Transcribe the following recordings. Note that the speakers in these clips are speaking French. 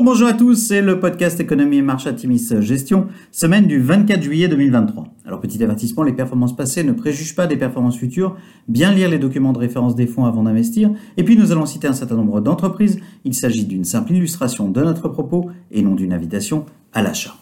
Bonjour, à tous, c'est le podcast Économie et Marche Timis Gestion, semaine du 24 juillet 2023. Alors petit avertissement, les performances passées ne préjugent pas des performances futures, bien lire les documents de référence des fonds avant d'investir, et puis nous allons citer un certain nombre d'entreprises, il s'agit d'une simple illustration de notre propos et non d'une invitation à l'achat.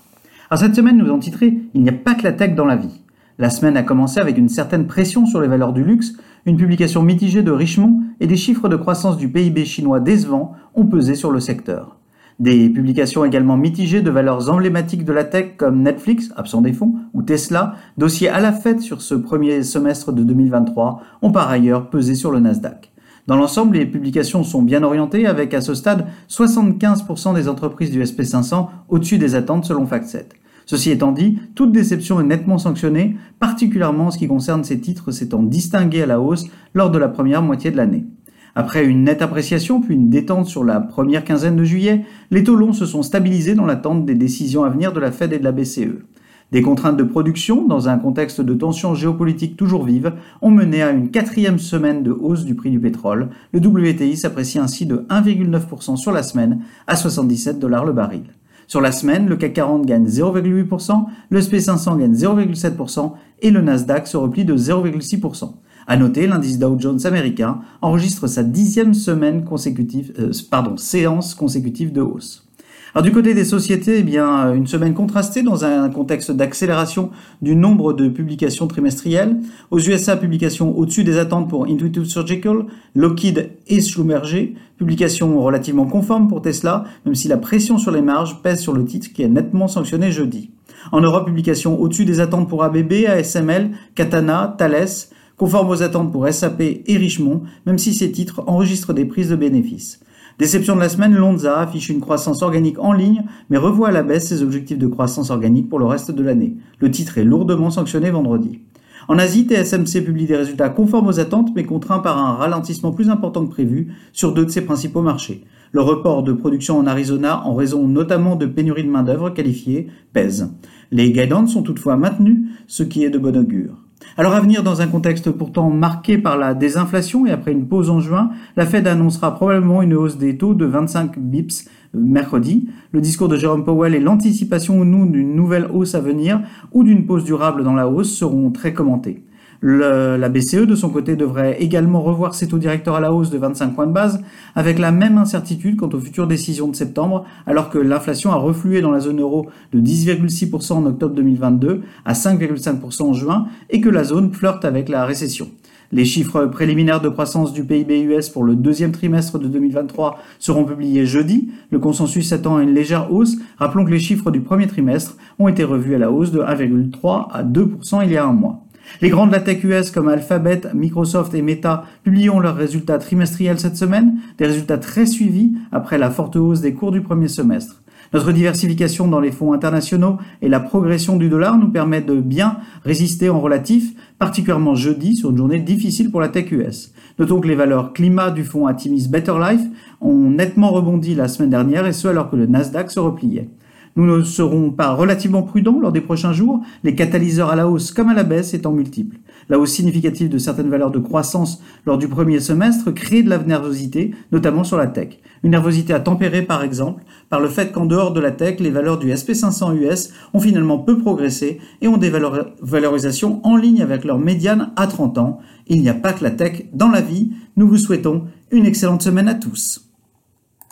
Alors cette semaine nous avons titré Il n'y a pas que la tech dans la vie. La semaine a commencé avec une certaine pression sur les valeurs du luxe, une publication mitigée de Richemont et des chiffres de croissance du PIB chinois décevants ont pesé sur le secteur. Des publications également mitigées de valeurs emblématiques de la tech comme Netflix, absent des fonds, ou Tesla, dossier à la fête sur ce premier semestre de 2023, ont par ailleurs pesé sur le Nasdaq. Dans l'ensemble, les publications sont bien orientées avec à ce stade 75% des entreprises du SP500 au-dessus des attentes selon FactSet. Ceci étant dit, toute déception est nettement sanctionnée, particulièrement en ce qui concerne ces titres s'étant distingués à la hausse lors de la première moitié de l'année. Après une nette appréciation puis une détente sur la première quinzaine de juillet, les taux longs se sont stabilisés dans l'attente des décisions à venir de la Fed et de la BCE. Des contraintes de production, dans un contexte de tensions géopolitiques toujours vives, ont mené à une quatrième semaine de hausse du prix du pétrole. Le WTI s'apprécie ainsi de 1,9% sur la semaine à 77 dollars le baril. Sur la semaine, le CAC 40 gagne 0,8%, le SP500 gagne 0,7% et le Nasdaq se replie de 0,6%. À noter, l'indice Dow Jones américain enregistre sa dixième semaine consécutive, euh, pardon, séance consécutive de hausse. Alors du côté des sociétés, eh bien, une semaine contrastée dans un contexte d'accélération du nombre de publications trimestrielles. Aux USA, publication au-dessus des attentes pour Intuitive Surgical, Lockheed et Schlumberger, publication relativement conforme pour Tesla, même si la pression sur les marges pèse sur le titre qui est nettement sanctionné jeudi. En Europe, publication au-dessus des attentes pour ABB, ASML, Katana, Thales, conforme aux attentes pour SAP et Richemont, même si ces titres enregistrent des prises de bénéfices. Déception de la semaine, Lonza affiche une croissance organique en ligne, mais revoit à la baisse ses objectifs de croissance organique pour le reste de l'année. Le titre est lourdement sanctionné vendredi. En Asie, TSMC publie des résultats conformes aux attentes, mais contraints par un ralentissement plus important que prévu sur deux de ses principaux marchés. Le report de production en Arizona, en raison notamment de pénurie de main-d'œuvre qualifiée, pèse. Les guidance sont toutefois maintenus, ce qui est de bon augure. Alors à venir dans un contexte pourtant marqué par la désinflation et après une pause en juin, la Fed annoncera probablement une hausse des taux de 25 bips euh, mercredi. Le discours de Jerome Powell et l'anticipation ou non d'une nouvelle hausse à venir ou d'une pause durable dans la hausse seront très commentés la BCE, de son côté, devrait également revoir ses taux directeurs à la hausse de 25 points de base, avec la même incertitude quant aux futures décisions de septembre, alors que l'inflation a reflué dans la zone euro de 10,6% en octobre 2022 à 5,5% en juin, et que la zone flirte avec la récession. Les chiffres préliminaires de croissance du PIB US pour le deuxième trimestre de 2023 seront publiés jeudi. Le consensus s'attend à une légère hausse. Rappelons que les chiffres du premier trimestre ont été revus à la hausse de 1,3 à 2% il y a un mois. Les grandes de la tech US comme Alphabet, Microsoft et Meta publieront leurs résultats trimestriels cette semaine, des résultats très suivis après la forte hausse des cours du premier semestre. Notre diversification dans les fonds internationaux et la progression du dollar nous permettent de bien résister en relatif, particulièrement jeudi sur une journée difficile pour la tech US. Notons que les valeurs climat du fonds Atimis Better Life ont nettement rebondi la semaine dernière et ce alors que le Nasdaq se repliait. Nous ne serons pas relativement prudents lors des prochains jours, les catalyseurs à la hausse comme à la baisse étant multiples. La hausse significative de certaines valeurs de croissance lors du premier semestre crée de la nervosité, notamment sur la tech. Une nervosité à tempérer par exemple par le fait qu'en dehors de la tech, les valeurs du SP500 US ont finalement peu progressé et ont des valorisations en ligne avec leur médiane à 30 ans. Il n'y a pas que la tech dans la vie. Nous vous souhaitons une excellente semaine à tous.